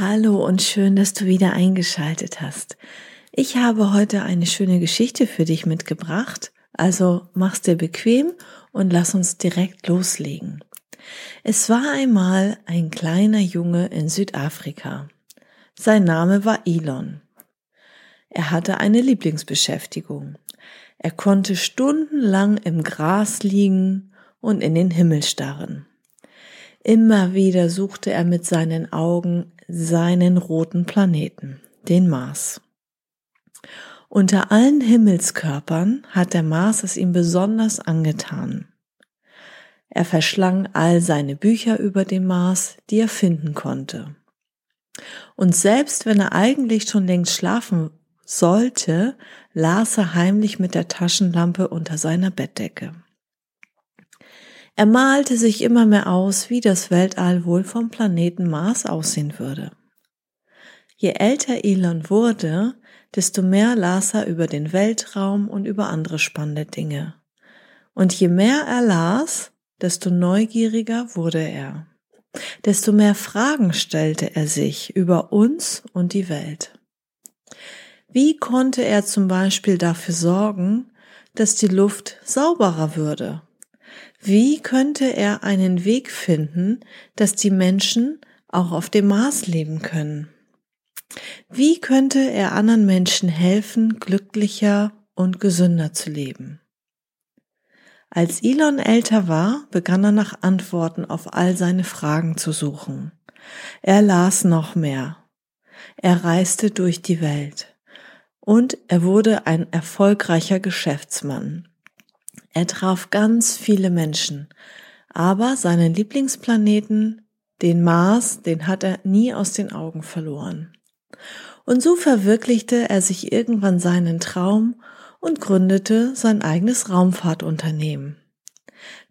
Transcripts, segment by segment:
Hallo und schön, dass du wieder eingeschaltet hast. Ich habe heute eine schöne Geschichte für dich mitgebracht, also mach's dir bequem und lass uns direkt loslegen. Es war einmal ein kleiner Junge in Südafrika. Sein Name war Elon. Er hatte eine Lieblingsbeschäftigung. Er konnte stundenlang im Gras liegen und in den Himmel starren. Immer wieder suchte er mit seinen Augen seinen roten Planeten, den Mars. Unter allen Himmelskörpern hat der Mars es ihm besonders angetan. Er verschlang all seine Bücher über den Mars, die er finden konnte. Und selbst wenn er eigentlich schon längst schlafen sollte, las er heimlich mit der Taschenlampe unter seiner Bettdecke. Er malte sich immer mehr aus, wie das Weltall wohl vom Planeten Mars aussehen würde. Je älter Elon wurde, desto mehr las er über den Weltraum und über andere spannende Dinge. Und je mehr er las, desto neugieriger wurde er. Desto mehr Fragen stellte er sich über uns und die Welt. Wie konnte er zum Beispiel dafür sorgen, dass die Luft sauberer würde wie könnte er einen Weg finden, dass die Menschen auch auf dem Mars leben können? Wie könnte er anderen Menschen helfen, glücklicher und gesünder zu leben? Als Elon älter war, begann er nach Antworten auf all seine Fragen zu suchen. Er las noch mehr. Er reiste durch die Welt. Und er wurde ein erfolgreicher Geschäftsmann. Er traf ganz viele Menschen, aber seinen Lieblingsplaneten, den Mars, den hat er nie aus den Augen verloren. Und so verwirklichte er sich irgendwann seinen Traum und gründete sein eigenes Raumfahrtunternehmen.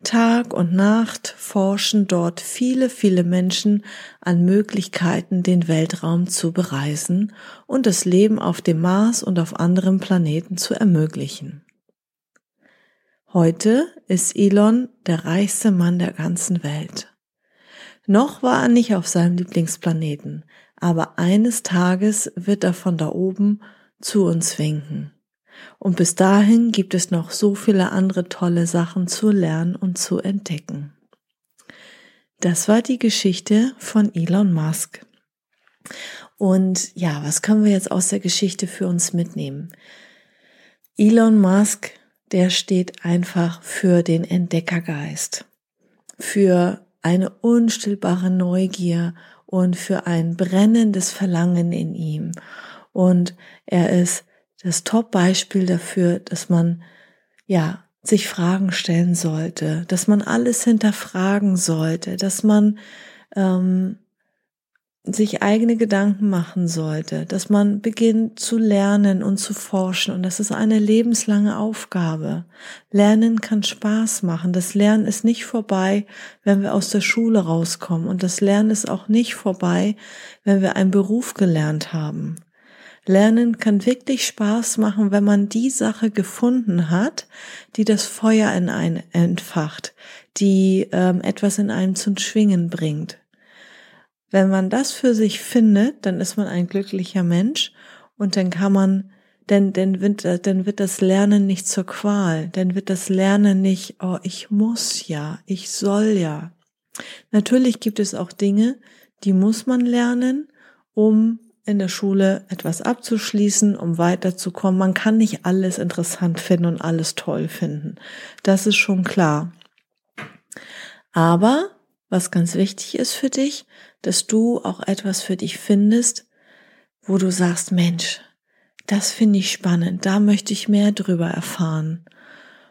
Tag und Nacht forschen dort viele, viele Menschen an Möglichkeiten, den Weltraum zu bereisen und das Leben auf dem Mars und auf anderen Planeten zu ermöglichen. Heute ist Elon der reichste Mann der ganzen Welt. Noch war er nicht auf seinem Lieblingsplaneten, aber eines Tages wird er von da oben zu uns winken. Und bis dahin gibt es noch so viele andere tolle Sachen zu lernen und zu entdecken. Das war die Geschichte von Elon Musk. Und ja, was können wir jetzt aus der Geschichte für uns mitnehmen? Elon Musk der steht einfach für den Entdeckergeist, für eine unstillbare Neugier und für ein brennendes Verlangen in ihm. Und er ist das Top-Beispiel dafür, dass man, ja, sich Fragen stellen sollte, dass man alles hinterfragen sollte, dass man ähm, sich eigene Gedanken machen sollte, dass man beginnt zu lernen und zu forschen und das ist eine lebenslange Aufgabe. Lernen kann Spaß machen. Das Lernen ist nicht vorbei, wenn wir aus der Schule rauskommen und das Lernen ist auch nicht vorbei, wenn wir einen Beruf gelernt haben. Lernen kann wirklich Spaß machen, wenn man die Sache gefunden hat, die das Feuer in einen entfacht, die ähm, etwas in einem zum Schwingen bringt. Wenn man das für sich findet, dann ist man ein glücklicher Mensch und dann kann man, denn, denn, wird, dann wird das Lernen nicht zur Qual, dann wird das Lernen nicht, oh, ich muss ja, ich soll ja. Natürlich gibt es auch Dinge, die muss man lernen, um in der Schule etwas abzuschließen, um weiterzukommen. Man kann nicht alles interessant finden und alles toll finden. Das ist schon klar. Aber was ganz wichtig ist für dich, dass du auch etwas für dich findest, wo du sagst, Mensch, das finde ich spannend, da möchte ich mehr drüber erfahren.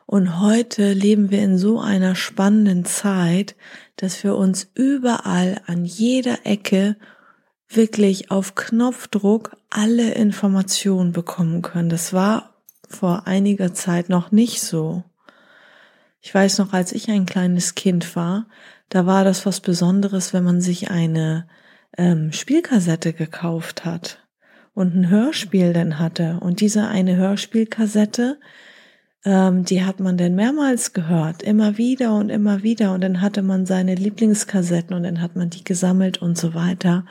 Und heute leben wir in so einer spannenden Zeit, dass wir uns überall an jeder Ecke wirklich auf Knopfdruck alle Informationen bekommen können. Das war vor einiger Zeit noch nicht so. Ich weiß noch, als ich ein kleines Kind war, da war das was Besonderes, wenn man sich eine ähm, Spielkassette gekauft hat und ein Hörspiel dann hatte. Und diese eine Hörspielkassette, ähm, die hat man dann mehrmals gehört, immer wieder und immer wieder. Und dann hatte man seine Lieblingskassetten und dann hat man die gesammelt und so weiter.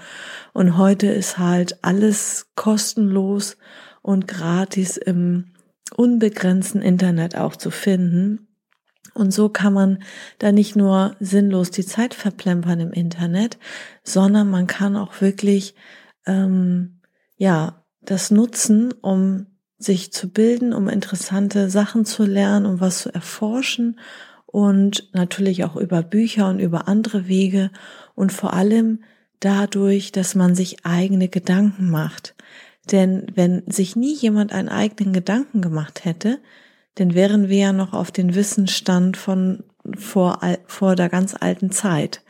Und heute ist halt alles kostenlos und gratis im unbegrenzten Internet auch zu finden. Und so kann man da nicht nur sinnlos die Zeit verplempern im Internet, sondern man kann auch wirklich ähm, ja das nutzen, um sich zu bilden, um interessante Sachen zu lernen, um was zu erforschen und natürlich auch über Bücher und über andere Wege und vor allem dadurch, dass man sich eigene Gedanken macht. Denn wenn sich nie jemand einen eigenen Gedanken gemacht hätte, dann wären wir ja noch auf den Wissensstand von vor, vor der ganz alten Zeit.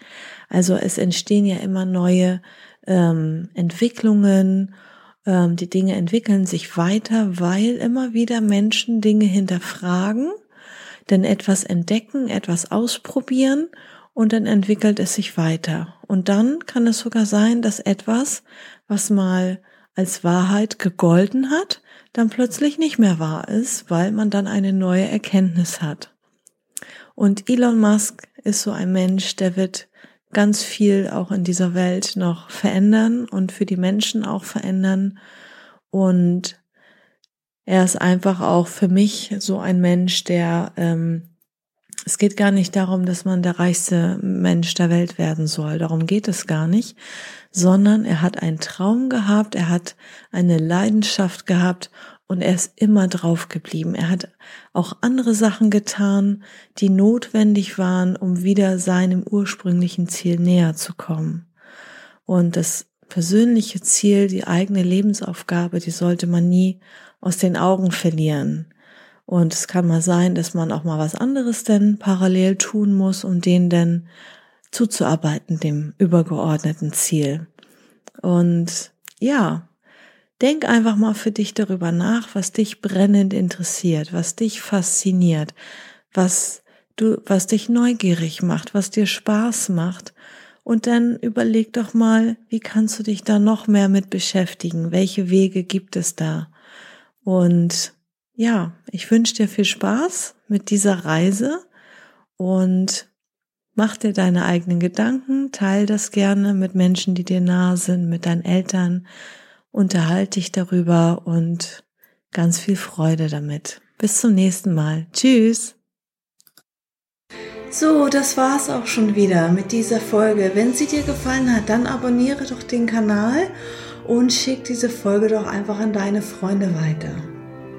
Also es entstehen ja immer neue ähm, Entwicklungen, ähm, die Dinge entwickeln sich weiter, weil immer wieder Menschen Dinge hinterfragen, denn etwas entdecken, etwas ausprobieren und dann entwickelt es sich weiter. Und dann kann es sogar sein, dass etwas, was mal als Wahrheit gegolten hat, dann plötzlich nicht mehr wahr ist, weil man dann eine neue Erkenntnis hat. Und Elon Musk ist so ein Mensch, der wird ganz viel auch in dieser Welt noch verändern und für die Menschen auch verändern. Und er ist einfach auch für mich so ein Mensch, der ähm, es geht gar nicht darum, dass man der reichste Mensch der Welt werden soll. Darum geht es gar nicht, sondern er hat einen Traum gehabt, er hat eine Leidenschaft gehabt und er ist immer drauf geblieben. Er hat auch andere Sachen getan, die notwendig waren, um wieder seinem ursprünglichen Ziel näher zu kommen. Und das persönliche Ziel, die eigene Lebensaufgabe, die sollte man nie aus den Augen verlieren. Und es kann mal sein, dass man auch mal was anderes denn parallel tun muss, um den denn zuzuarbeiten, dem übergeordneten Ziel. Und ja, denk einfach mal für dich darüber nach, was dich brennend interessiert, was dich fasziniert, was du, was dich neugierig macht, was dir Spaß macht. Und dann überleg doch mal, wie kannst du dich da noch mehr mit beschäftigen? Welche Wege gibt es da? Und ja, ich wünsche dir viel Spaß mit dieser Reise und mach dir deine eigenen Gedanken, teil das gerne mit Menschen, die dir nahe sind, mit deinen Eltern, unterhalte dich darüber und ganz viel Freude damit. Bis zum nächsten Mal. Tschüss. So, das war's auch schon wieder mit dieser Folge. Wenn sie dir gefallen hat, dann abonniere doch den Kanal und schick diese Folge doch einfach an deine Freunde weiter.